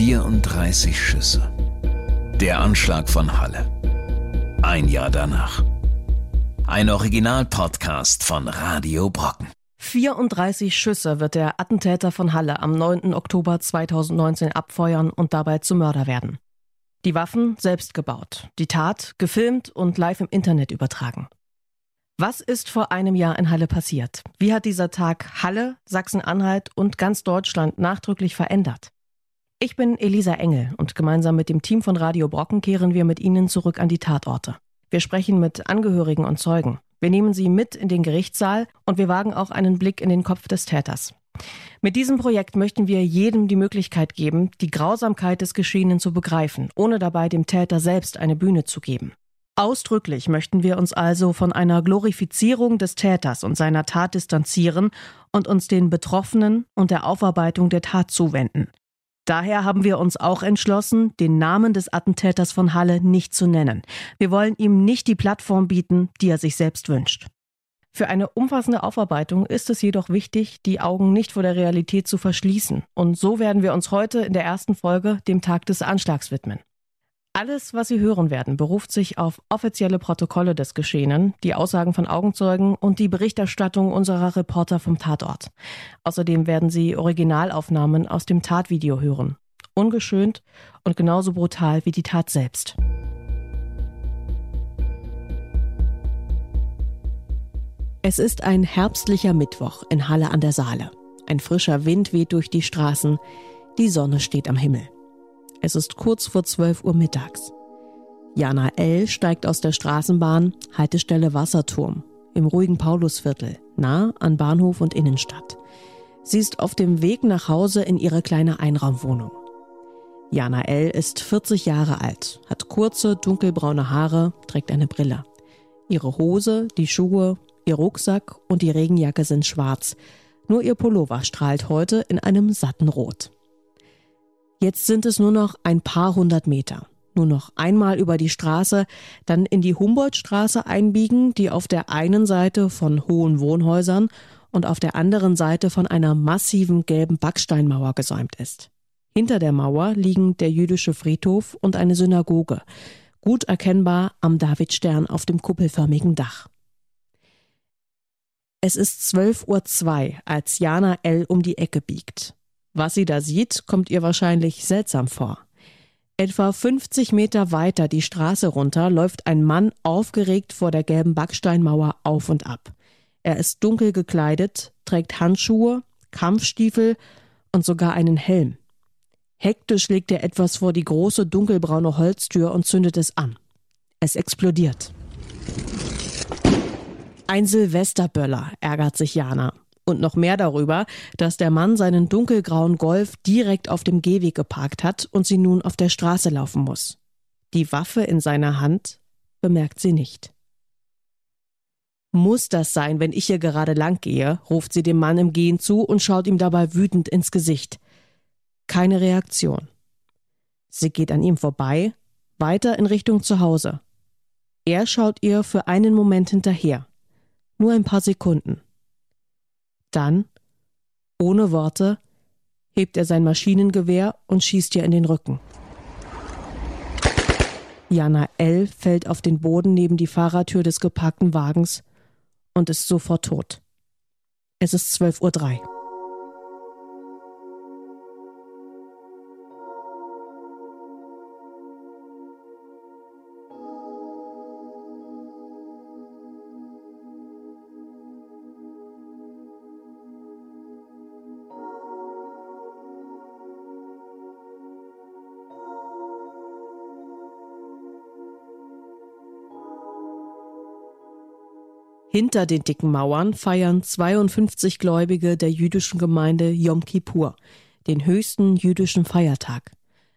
34 Schüsse. Der Anschlag von Halle. Ein Jahr danach. Ein Original-Podcast von Radio Brocken. 34 Schüsse wird der Attentäter von Halle am 9. Oktober 2019 abfeuern und dabei zum Mörder werden. Die Waffen selbst gebaut, die Tat gefilmt und live im Internet übertragen. Was ist vor einem Jahr in Halle passiert? Wie hat dieser Tag Halle, Sachsen-Anhalt und ganz Deutschland nachdrücklich verändert? Ich bin Elisa Engel und gemeinsam mit dem Team von Radio Brocken kehren wir mit Ihnen zurück an die Tatorte. Wir sprechen mit Angehörigen und Zeugen. Wir nehmen sie mit in den Gerichtssaal und wir wagen auch einen Blick in den Kopf des Täters. Mit diesem Projekt möchten wir jedem die Möglichkeit geben, die Grausamkeit des Geschehenen zu begreifen, ohne dabei dem Täter selbst eine Bühne zu geben. Ausdrücklich möchten wir uns also von einer Glorifizierung des Täters und seiner Tat distanzieren und uns den Betroffenen und der Aufarbeitung der Tat zuwenden. Daher haben wir uns auch entschlossen, den Namen des Attentäters von Halle nicht zu nennen. Wir wollen ihm nicht die Plattform bieten, die er sich selbst wünscht. Für eine umfassende Aufarbeitung ist es jedoch wichtig, die Augen nicht vor der Realität zu verschließen. Und so werden wir uns heute in der ersten Folge dem Tag des Anschlags widmen. Alles, was Sie hören werden, beruft sich auf offizielle Protokolle des Geschehenen, die Aussagen von Augenzeugen und die Berichterstattung unserer Reporter vom Tatort. Außerdem werden Sie Originalaufnahmen aus dem Tatvideo hören. Ungeschönt und genauso brutal wie die Tat selbst. Es ist ein herbstlicher Mittwoch in Halle an der Saale. Ein frischer Wind weht durch die Straßen, die Sonne steht am Himmel. Es ist kurz vor 12 Uhr mittags. Jana L. steigt aus der Straßenbahn, Haltestelle Wasserturm, im ruhigen Paulusviertel, nah an Bahnhof und Innenstadt. Sie ist auf dem Weg nach Hause in ihre kleine Einraumwohnung. Jana L. ist 40 Jahre alt, hat kurze, dunkelbraune Haare, trägt eine Brille. Ihre Hose, die Schuhe, ihr Rucksack und die Regenjacke sind schwarz. Nur ihr Pullover strahlt heute in einem satten Rot. Jetzt sind es nur noch ein paar hundert Meter. Nur noch einmal über die Straße, dann in die Humboldtstraße einbiegen, die auf der einen Seite von hohen Wohnhäusern und auf der anderen Seite von einer massiven gelben Backsteinmauer gesäumt ist. Hinter der Mauer liegen der jüdische Friedhof und eine Synagoge, gut erkennbar am Davidstern auf dem kuppelförmigen Dach. Es ist 12.02 Uhr, als Jana L. um die Ecke biegt. Was sie da sieht, kommt ihr wahrscheinlich seltsam vor. Etwa 50 Meter weiter die Straße runter läuft ein Mann aufgeregt vor der gelben Backsteinmauer auf und ab. Er ist dunkel gekleidet, trägt Handschuhe, Kampfstiefel und sogar einen Helm. Hektisch legt er etwas vor die große dunkelbraune Holztür und zündet es an. Es explodiert. Ein Silvesterböller, ärgert sich Jana und noch mehr darüber, dass der Mann seinen dunkelgrauen Golf direkt auf dem Gehweg geparkt hat und sie nun auf der Straße laufen muss. Die Waffe in seiner Hand bemerkt sie nicht. Muss das sein, wenn ich hier gerade lang gehe? ruft sie dem Mann im Gehen zu und schaut ihm dabei wütend ins Gesicht. Keine Reaktion. Sie geht an ihm vorbei, weiter in Richtung zu Hause. Er schaut ihr für einen Moment hinterher. Nur ein paar Sekunden. Dann, ohne Worte, hebt er sein Maschinengewehr und schießt ihr in den Rücken. Jana L. fällt auf den Boden neben die Fahrertür des geparkten Wagens und ist sofort tot. Es ist 12.03 Uhr. Hinter den dicken Mauern feiern 52 Gläubige der jüdischen Gemeinde Yom Kippur, den höchsten jüdischen Feiertag.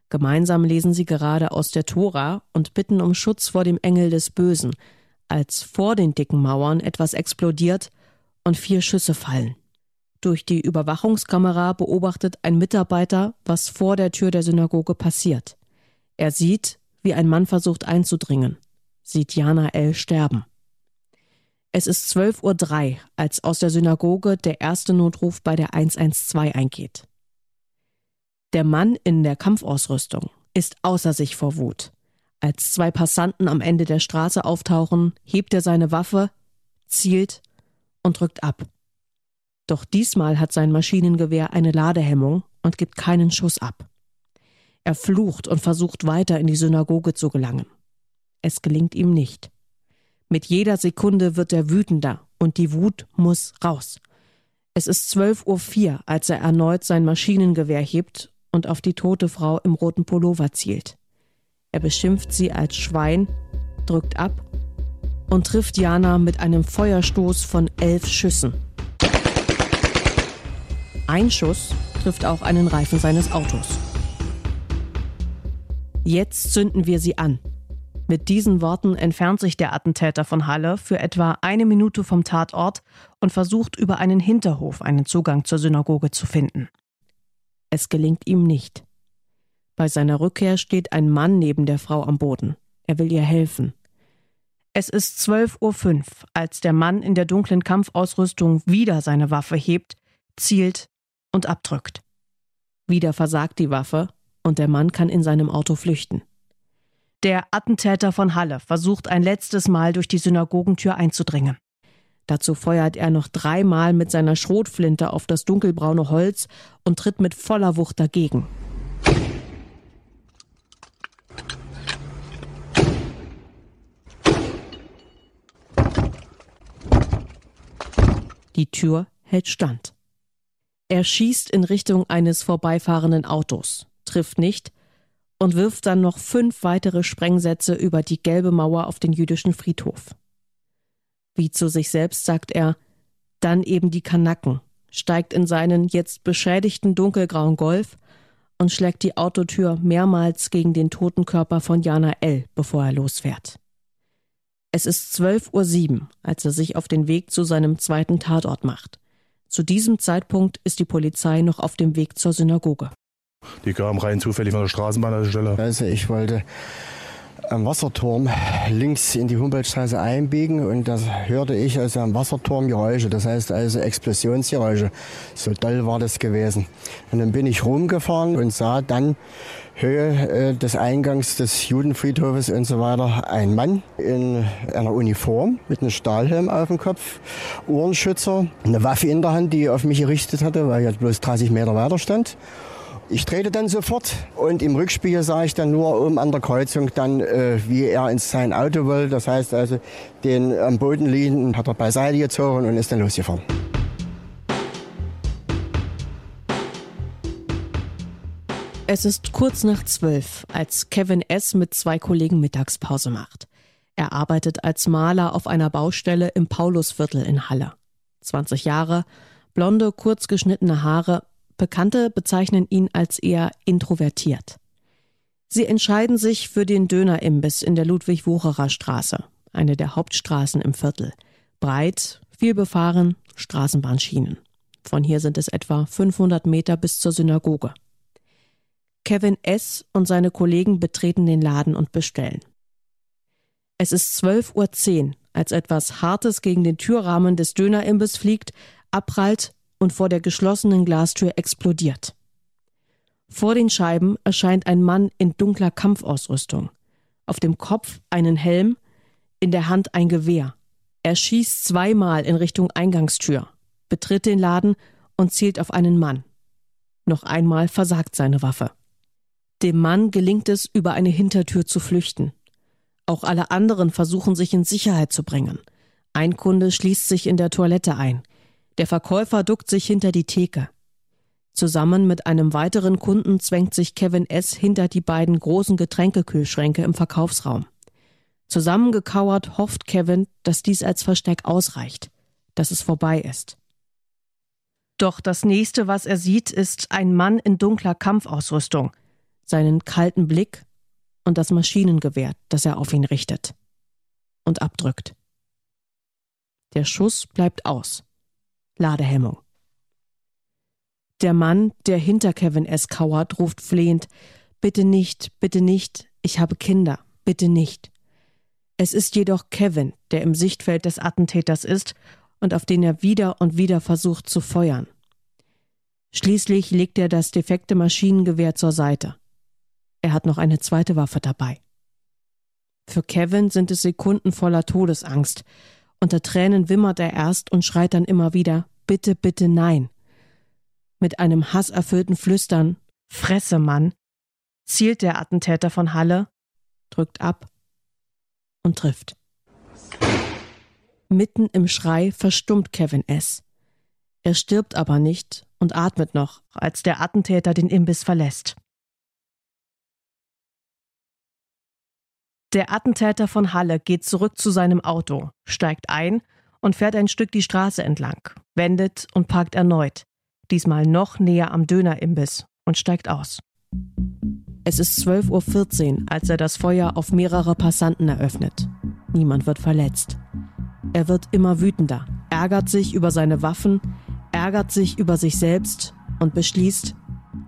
Gemeinsam lesen sie gerade aus der Tora und bitten um Schutz vor dem Engel des Bösen, als vor den dicken Mauern etwas explodiert und vier Schüsse fallen. Durch die Überwachungskamera beobachtet ein Mitarbeiter, was vor der Tür der Synagoge passiert. Er sieht, wie ein Mann versucht einzudringen, sieht Jana L. sterben. Es ist 12.03 Uhr, als aus der Synagoge der erste Notruf bei der 112 eingeht. Der Mann in der Kampfausrüstung ist außer sich vor Wut. Als zwei Passanten am Ende der Straße auftauchen, hebt er seine Waffe, zielt und drückt ab. Doch diesmal hat sein Maschinengewehr eine Ladehemmung und gibt keinen Schuss ab. Er flucht und versucht weiter in die Synagoge zu gelangen. Es gelingt ihm nicht. Mit jeder Sekunde wird er wütender und die Wut muss raus. Es ist 12.04 Uhr, als er erneut sein Maschinengewehr hebt und auf die tote Frau im roten Pullover zielt. Er beschimpft sie als Schwein, drückt ab und trifft Jana mit einem Feuerstoß von elf Schüssen. Ein Schuss trifft auch einen Reifen seines Autos. Jetzt zünden wir sie an. Mit diesen Worten entfernt sich der Attentäter von Halle für etwa eine Minute vom Tatort und versucht über einen Hinterhof einen Zugang zur Synagoge zu finden. Es gelingt ihm nicht. Bei seiner Rückkehr steht ein Mann neben der Frau am Boden. Er will ihr helfen. Es ist 12.05 Uhr, als der Mann in der dunklen Kampfausrüstung wieder seine Waffe hebt, zielt und abdrückt. Wieder versagt die Waffe und der Mann kann in seinem Auto flüchten. Der Attentäter von Halle versucht ein letztes Mal durch die Synagogentür einzudringen. Dazu feuert er noch dreimal mit seiner Schrotflinte auf das dunkelbraune Holz und tritt mit voller Wucht dagegen. Die Tür hält stand. Er schießt in Richtung eines vorbeifahrenden Autos, trifft nicht und wirft dann noch fünf weitere Sprengsätze über die gelbe Mauer auf den jüdischen Friedhof. Wie zu sich selbst sagt er, dann eben die Kanacken, steigt in seinen jetzt beschädigten dunkelgrauen Golf und schlägt die Autotür mehrmals gegen den toten Körper von Jana L., bevor er losfährt. Es ist 12.07 Uhr, als er sich auf den Weg zu seinem zweiten Tatort macht. Zu diesem Zeitpunkt ist die Polizei noch auf dem Weg zur Synagoge. Die kamen rein zufällig von der Straßenbahnhaltestelle. Also ich wollte am Wasserturm links in die Humboldtstraße einbiegen und da hörte ich also am Wasserturm Geräusche, das heißt also Explosionsgeräusche. So doll war das gewesen. Und dann bin ich rumgefahren und sah dann Höhe äh, des Eingangs des Judenfriedhofes und so weiter ein Mann in einer Uniform mit einem Stahlhelm auf dem Kopf, Ohrenschützer, eine Waffe in der Hand, die auf mich gerichtet hatte, weil ich bloß 30 Meter weiter stand. Ich drehte dann sofort und im Rückspiegel sah ich dann nur oben an der Kreuzung dann, äh, wie er ins sein Auto wollte. Das heißt also, den am Boden liegenden hat er beiseite gezogen und ist dann losgefahren. Es ist kurz nach zwölf, als Kevin S. mit zwei Kollegen Mittagspause macht. Er arbeitet als Maler auf einer Baustelle im Paulusviertel in Halle. 20 Jahre, blonde, kurz geschnittene Haare, Bekannte bezeichnen ihn als eher introvertiert. Sie entscheiden sich für den Dönerimbiss in der Ludwig-Wucherer Straße, eine der Hauptstraßen im Viertel. Breit, viel befahren, Straßenbahnschienen. Von hier sind es etwa 500 Meter bis zur Synagoge. Kevin S. und seine Kollegen betreten den Laden und bestellen. Es ist 12.10 Uhr, als etwas Hartes gegen den Türrahmen des Dönerimbis fliegt, abprallt und vor der geschlossenen Glastür explodiert. Vor den Scheiben erscheint ein Mann in dunkler Kampfausrüstung. Auf dem Kopf einen Helm, in der Hand ein Gewehr. Er schießt zweimal in Richtung Eingangstür, betritt den Laden und zielt auf einen Mann. Noch einmal versagt seine Waffe. Dem Mann gelingt es, über eine Hintertür zu flüchten. Auch alle anderen versuchen sich in Sicherheit zu bringen. Ein Kunde schließt sich in der Toilette ein. Der Verkäufer duckt sich hinter die Theke. Zusammen mit einem weiteren Kunden zwängt sich Kevin S. hinter die beiden großen Getränkekühlschränke im Verkaufsraum. Zusammengekauert hofft Kevin, dass dies als Versteck ausreicht, dass es vorbei ist. Doch das nächste, was er sieht, ist ein Mann in dunkler Kampfausrüstung, seinen kalten Blick und das Maschinengewehr, das er auf ihn richtet und abdrückt. Der Schuss bleibt aus. Ladehemmung. Der Mann, der hinter Kevin S. kauert, ruft flehend Bitte nicht, bitte nicht, ich habe Kinder, bitte nicht. Es ist jedoch Kevin, der im Sichtfeld des Attentäters ist und auf den er wieder und wieder versucht zu feuern. Schließlich legt er das defekte Maschinengewehr zur Seite. Er hat noch eine zweite Waffe dabei. Für Kevin sind es Sekunden voller Todesangst. Unter Tränen wimmert er erst und schreit dann immer wieder Bitte, bitte nein. Mit einem hasserfüllten Flüstern Fresse, Mann, zielt der Attentäter von Halle, drückt ab und trifft. Mitten im Schrei verstummt Kevin S. Er stirbt aber nicht und atmet noch, als der Attentäter den Imbiss verlässt. Der Attentäter von Halle geht zurück zu seinem Auto, steigt ein und fährt ein Stück die Straße entlang, wendet und parkt erneut, diesmal noch näher am Dönerimbiss und steigt aus. Es ist 12.14 Uhr, als er das Feuer auf mehrere Passanten eröffnet. Niemand wird verletzt. Er wird immer wütender, ärgert sich über seine Waffen, ärgert sich über sich selbst und beschließt,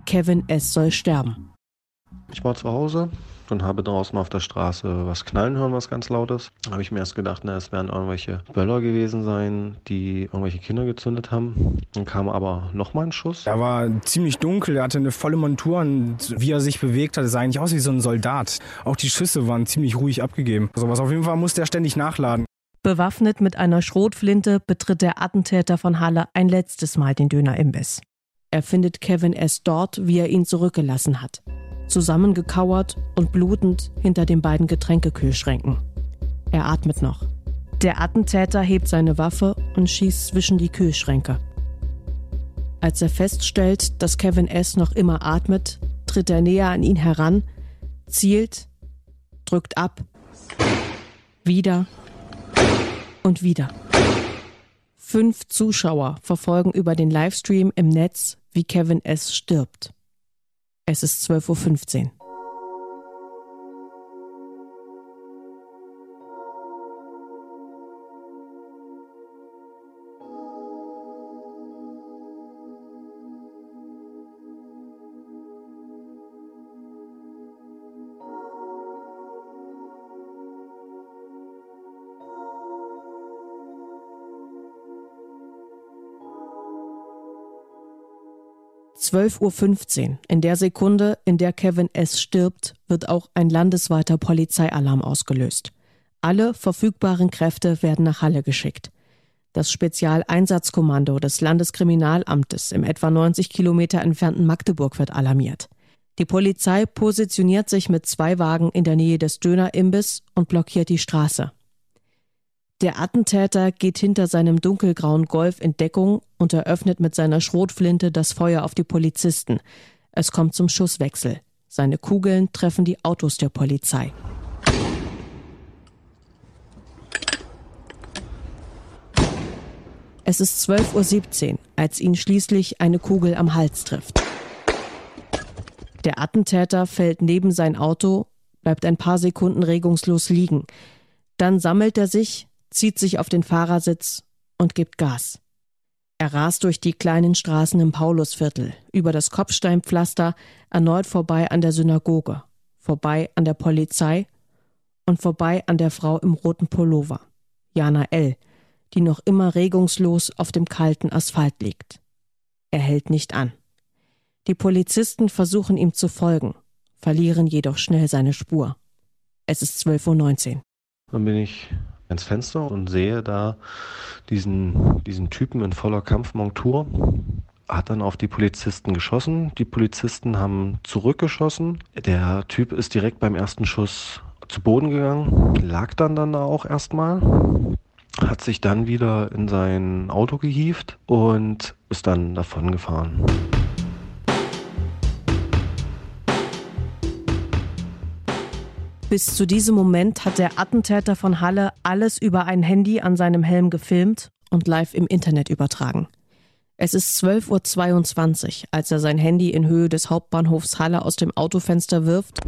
Kevin S. soll sterben. Ich war zu Hause und habe draußen auf der Straße was knallen hören, was ganz laut ist. Da habe ich mir erst gedacht, na, es werden irgendwelche Böller gewesen sein, die irgendwelche Kinder gezündet haben. Dann kam aber nochmal ein Schuss. Er war ziemlich dunkel, er hatte eine volle Montur und wie er sich bewegt hat, sah eigentlich aus wie so ein Soldat. Auch die Schüsse waren ziemlich ruhig abgegeben. Also was auf jeden Fall musste er ständig nachladen. Bewaffnet mit einer Schrotflinte betritt der Attentäter von Halle ein letztes Mal den Dönerimbiss. Er findet Kevin S. dort, wie er ihn zurückgelassen hat. Zusammengekauert und blutend hinter den beiden Getränkekühlschränken. Er atmet noch. Der Attentäter hebt seine Waffe und schießt zwischen die Kühlschränke. Als er feststellt, dass Kevin S. noch immer atmet, tritt er näher an ihn heran, zielt, drückt ab, wieder und wieder. Fünf Zuschauer verfolgen über den Livestream im Netz, wie Kevin S. stirbt. Es ist 12.15 Uhr. 12.15 Uhr, in der Sekunde, in der Kevin S. stirbt, wird auch ein landesweiter Polizeialarm ausgelöst. Alle verfügbaren Kräfte werden nach Halle geschickt. Das Spezialeinsatzkommando des Landeskriminalamtes im etwa 90 Kilometer entfernten Magdeburg wird alarmiert. Die Polizei positioniert sich mit zwei Wagen in der Nähe des Dönerimbiss und blockiert die Straße. Der Attentäter geht hinter seinem dunkelgrauen Golf in Deckung und eröffnet mit seiner Schrotflinte das Feuer auf die Polizisten. Es kommt zum Schusswechsel. Seine Kugeln treffen die Autos der Polizei. Es ist 12.17 Uhr, als ihn schließlich eine Kugel am Hals trifft. Der Attentäter fällt neben sein Auto, bleibt ein paar Sekunden regungslos liegen. Dann sammelt er sich, zieht sich auf den Fahrersitz und gibt Gas. Er rast durch die kleinen Straßen im Paulusviertel, über das Kopfsteinpflaster, erneut vorbei an der Synagoge, vorbei an der Polizei und vorbei an der Frau im roten Pullover, Jana L., die noch immer regungslos auf dem kalten Asphalt liegt. Er hält nicht an. Die Polizisten versuchen ihm zu folgen, verlieren jedoch schnell seine Spur. Es ist 12.19 Uhr. Dann bin ich ans Fenster und sehe da diesen, diesen Typen in voller Kampfmontur. Hat dann auf die Polizisten geschossen. Die Polizisten haben zurückgeschossen. Der Typ ist direkt beim ersten Schuss zu Boden gegangen, lag dann dann da auch erstmal, hat sich dann wieder in sein Auto gehievt und ist dann davon gefahren. Bis zu diesem Moment hat der Attentäter von Halle alles über ein Handy an seinem Helm gefilmt und live im Internet übertragen. Es ist 12.22 Uhr, als er sein Handy in Höhe des Hauptbahnhofs Halle aus dem Autofenster wirft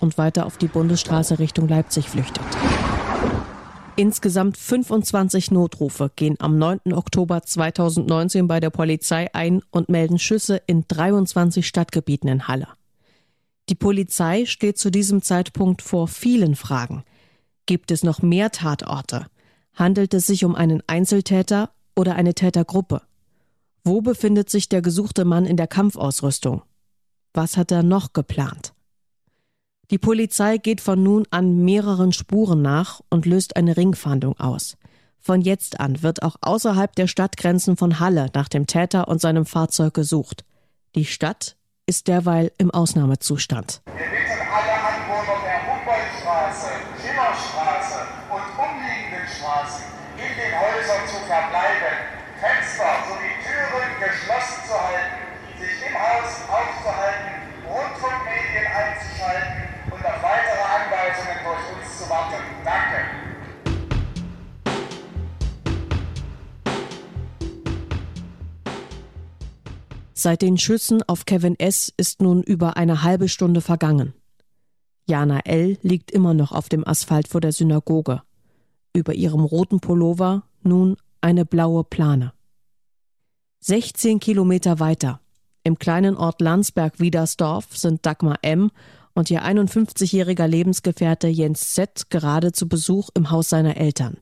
und weiter auf die Bundesstraße Richtung Leipzig flüchtet. Insgesamt 25 Notrufe gehen am 9. Oktober 2019 bei der Polizei ein und melden Schüsse in 23 Stadtgebieten in Halle. Die Polizei steht zu diesem Zeitpunkt vor vielen Fragen. Gibt es noch mehr Tatorte? Handelt es sich um einen Einzeltäter oder eine Tätergruppe? Wo befindet sich der gesuchte Mann in der Kampfausrüstung? Was hat er noch geplant? Die Polizei geht von nun an mehreren Spuren nach und löst eine Ringfahndung aus. Von jetzt an wird auch außerhalb der Stadtgrenzen von Halle nach dem Täter und seinem Fahrzeug gesucht. Die Stadt ist derweil im Ausnahmezustand. Wir bitten alle Anwohner der Humboldtstraße, Schillerstraße und umliegenden Straßen in den Häusern zu verbleiben, Fenster sowie Türen geschlossen zu halten, sich im Haus aufzuhalten, Rundfunkmedien einzuschalten und auf weitere Anweisungen durch uns zu warten. Danke. Seit den Schüssen auf Kevin S. ist nun über eine halbe Stunde vergangen. Jana L. liegt immer noch auf dem Asphalt vor der Synagoge. Über ihrem roten Pullover nun eine blaue Plane. 16 Kilometer weiter, im kleinen Ort Landsberg-Wiedersdorf, sind Dagmar M. und ihr 51-jähriger Lebensgefährte Jens Z. gerade zu Besuch im Haus seiner Eltern.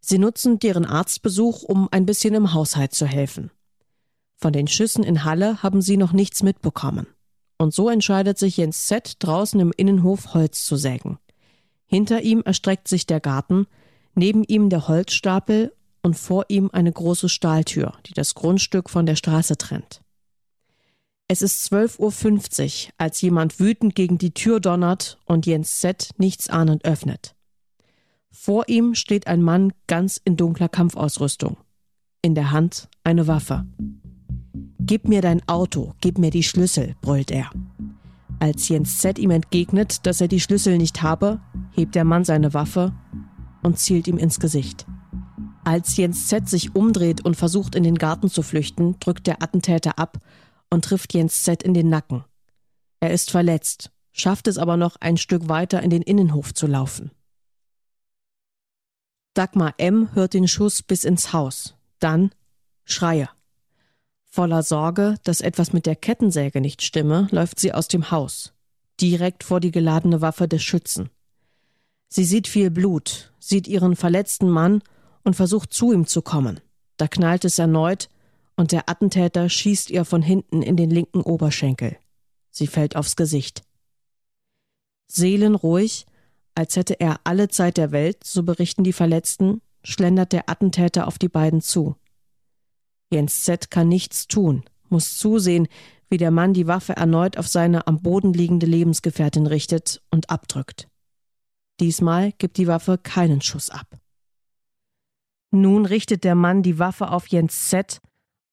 Sie nutzen deren Arztbesuch, um ein bisschen im Haushalt zu helfen. Von den Schüssen in Halle haben sie noch nichts mitbekommen. Und so entscheidet sich Jens Z. draußen im Innenhof Holz zu sägen. Hinter ihm erstreckt sich der Garten, neben ihm der Holzstapel und vor ihm eine große Stahltür, die das Grundstück von der Straße trennt. Es ist 12.50 Uhr, als jemand wütend gegen die Tür donnert und Jens Z. nichtsahnend öffnet. Vor ihm steht ein Mann ganz in dunkler Kampfausrüstung. In der Hand eine Waffe. Gib mir dein Auto, gib mir die Schlüssel, brüllt er. Als Jens Z ihm entgegnet, dass er die Schlüssel nicht habe, hebt der Mann seine Waffe und zielt ihm ins Gesicht. Als Jens Z sich umdreht und versucht, in den Garten zu flüchten, drückt der Attentäter ab und trifft Jens Z in den Nacken. Er ist verletzt, schafft es aber noch ein Stück weiter in den Innenhof zu laufen. Dagmar M. hört den Schuss bis ins Haus. Dann Schreie. Voller Sorge, dass etwas mit der Kettensäge nicht stimme, läuft sie aus dem Haus, direkt vor die geladene Waffe des Schützen. Sie sieht viel Blut, sieht ihren verletzten Mann und versucht zu ihm zu kommen. Da knallt es erneut und der Attentäter schießt ihr von hinten in den linken Oberschenkel. Sie fällt aufs Gesicht. Seelenruhig, als hätte er alle Zeit der Welt, so berichten die Verletzten, schlendert der Attentäter auf die beiden zu. Jens Z. kann nichts tun, muss zusehen, wie der Mann die Waffe erneut auf seine am Boden liegende Lebensgefährtin richtet und abdrückt. Diesmal gibt die Waffe keinen Schuss ab. Nun richtet der Mann die Waffe auf Jens Z.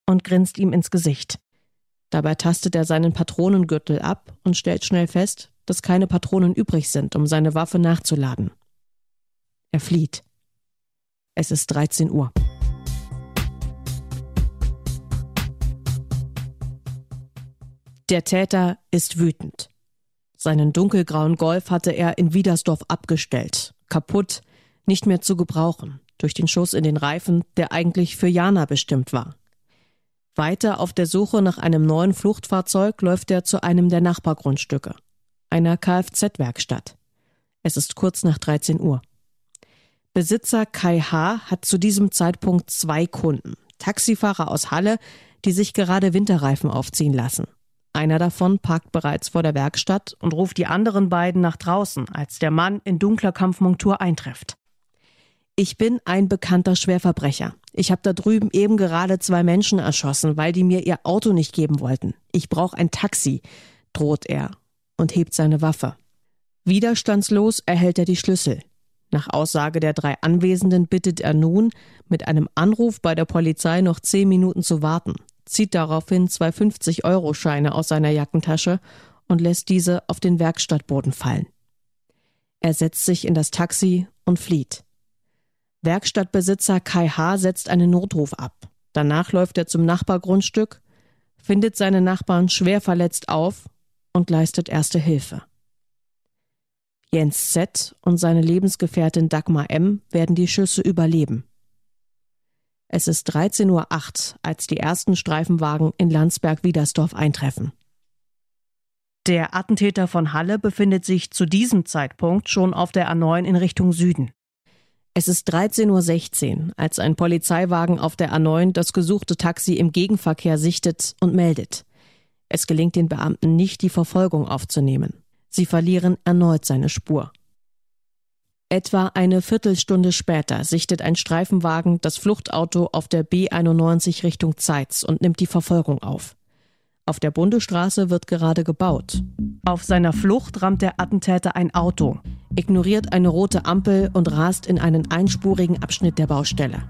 und grinst ihm ins Gesicht. Dabei tastet er seinen Patronengürtel ab und stellt schnell fest, dass keine Patronen übrig sind, um seine Waffe nachzuladen. Er flieht. Es ist 13 Uhr. Der Täter ist wütend. Seinen dunkelgrauen Golf hatte er in Wiedersdorf abgestellt. Kaputt, nicht mehr zu gebrauchen, durch den Schuss in den Reifen, der eigentlich für Jana bestimmt war. Weiter auf der Suche nach einem neuen Fluchtfahrzeug läuft er zu einem der Nachbargrundstücke, einer Kfz-Werkstatt. Es ist kurz nach 13 Uhr. Besitzer Kai H. hat zu diesem Zeitpunkt zwei Kunden, Taxifahrer aus Halle, die sich gerade Winterreifen aufziehen lassen. Einer davon parkt bereits vor der Werkstatt und ruft die anderen beiden nach draußen, als der Mann in dunkler Kampfmontur eintrifft. Ich bin ein bekannter Schwerverbrecher. Ich habe da drüben eben gerade zwei Menschen erschossen, weil die mir ihr Auto nicht geben wollten. Ich brauche ein Taxi, droht er und hebt seine Waffe. Widerstandslos erhält er die Schlüssel. Nach Aussage der drei Anwesenden bittet er nun, mit einem Anruf bei der Polizei noch zehn Minuten zu warten zieht daraufhin zwei 50-Euro-Scheine aus seiner Jackentasche und lässt diese auf den Werkstattboden fallen. Er setzt sich in das Taxi und flieht. Werkstattbesitzer Kai H. setzt einen Notruf ab. Danach läuft er zum Nachbargrundstück, findet seine Nachbarn schwer verletzt auf und leistet erste Hilfe. Jens Z. und seine Lebensgefährtin Dagmar M. werden die Schüsse überleben. Es ist 13.08 Uhr, als die ersten Streifenwagen in Landsberg-Wiedersdorf eintreffen. Der Attentäter von Halle befindet sich zu diesem Zeitpunkt schon auf der A9 in Richtung Süden. Es ist 13.16 Uhr, als ein Polizeiwagen auf der A9 das gesuchte Taxi im Gegenverkehr sichtet und meldet. Es gelingt den Beamten nicht, die Verfolgung aufzunehmen. Sie verlieren erneut seine Spur. Etwa eine Viertelstunde später sichtet ein Streifenwagen das Fluchtauto auf der B91 Richtung Zeitz und nimmt die Verfolgung auf. Auf der Bundesstraße wird gerade gebaut. Auf seiner Flucht rammt der Attentäter ein Auto, ignoriert eine rote Ampel und rast in einen einspurigen Abschnitt der Baustelle.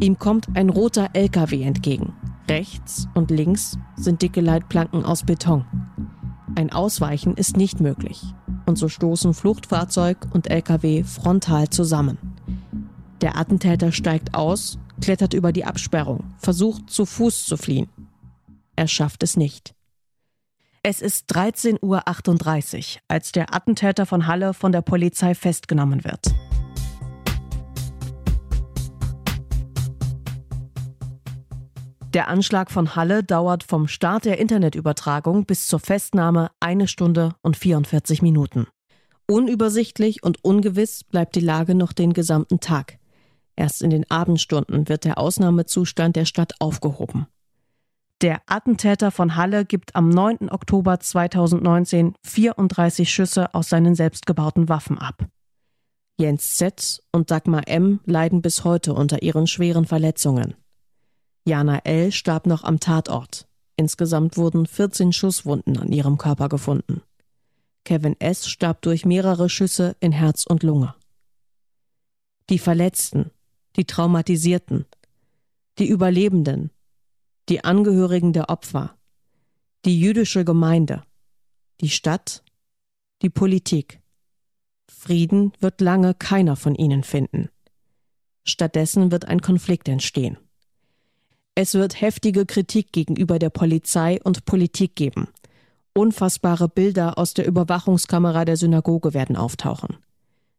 Ihm kommt ein roter LKW entgegen. Rechts und links sind dicke Leitplanken aus Beton. Ein Ausweichen ist nicht möglich. Und so stoßen Fluchtfahrzeug und LKW frontal zusammen. Der Attentäter steigt aus, klettert über die Absperrung, versucht zu Fuß zu fliehen. Er schafft es nicht. Es ist 13.38 Uhr, als der Attentäter von Halle von der Polizei festgenommen wird. Der Anschlag von Halle dauert vom Start der Internetübertragung bis zur Festnahme eine Stunde und 44 Minuten. Unübersichtlich und ungewiss bleibt die Lage noch den gesamten Tag. Erst in den Abendstunden wird der Ausnahmezustand der Stadt aufgehoben. Der Attentäter von Halle gibt am 9. Oktober 2019 34 Schüsse aus seinen selbstgebauten Waffen ab. Jens Z. und Dagmar M. leiden bis heute unter ihren schweren Verletzungen. Jana L. starb noch am Tatort. Insgesamt wurden 14 Schusswunden an ihrem Körper gefunden. Kevin S. starb durch mehrere Schüsse in Herz und Lunge. Die Verletzten, die Traumatisierten, die Überlebenden, die Angehörigen der Opfer, die jüdische Gemeinde, die Stadt, die Politik. Frieden wird lange keiner von ihnen finden. Stattdessen wird ein Konflikt entstehen. Es wird heftige Kritik gegenüber der Polizei und Politik geben. Unfassbare Bilder aus der Überwachungskamera der Synagoge werden auftauchen.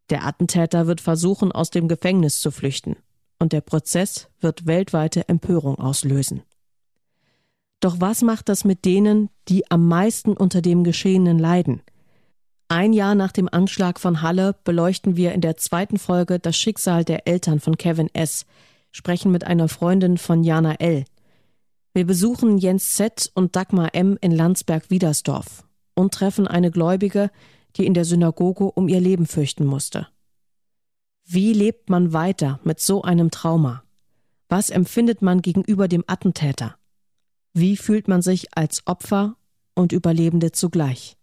Der Attentäter wird versuchen, aus dem Gefängnis zu flüchten. Und der Prozess wird weltweite Empörung auslösen. Doch was macht das mit denen, die am meisten unter dem Geschehenen leiden? Ein Jahr nach dem Anschlag von Halle beleuchten wir in der zweiten Folge das Schicksal der Eltern von Kevin S., sprechen mit einer Freundin von Jana L. Wir besuchen Jens Z. und Dagmar M. in Landsberg-Wiedersdorf und treffen eine Gläubige, die in der Synagoge um ihr Leben fürchten musste. Wie lebt man weiter mit so einem Trauma? Was empfindet man gegenüber dem Attentäter? Wie fühlt man sich als Opfer und Überlebende zugleich?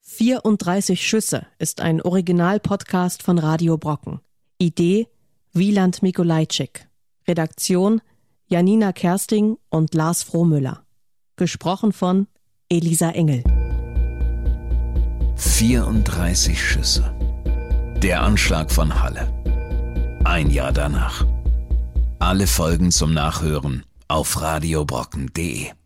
34 Schüsse ist ein Original-Podcast von Radio Brocken. Idee Wieland Mikolajczyk. Redaktion Janina Kersting und Lars Frohmüller. Gesprochen von Elisa Engel. 34 Schüsse. Der Anschlag von Halle. Ein Jahr danach. Alle Folgen zum Nachhören auf radiobrocken.de.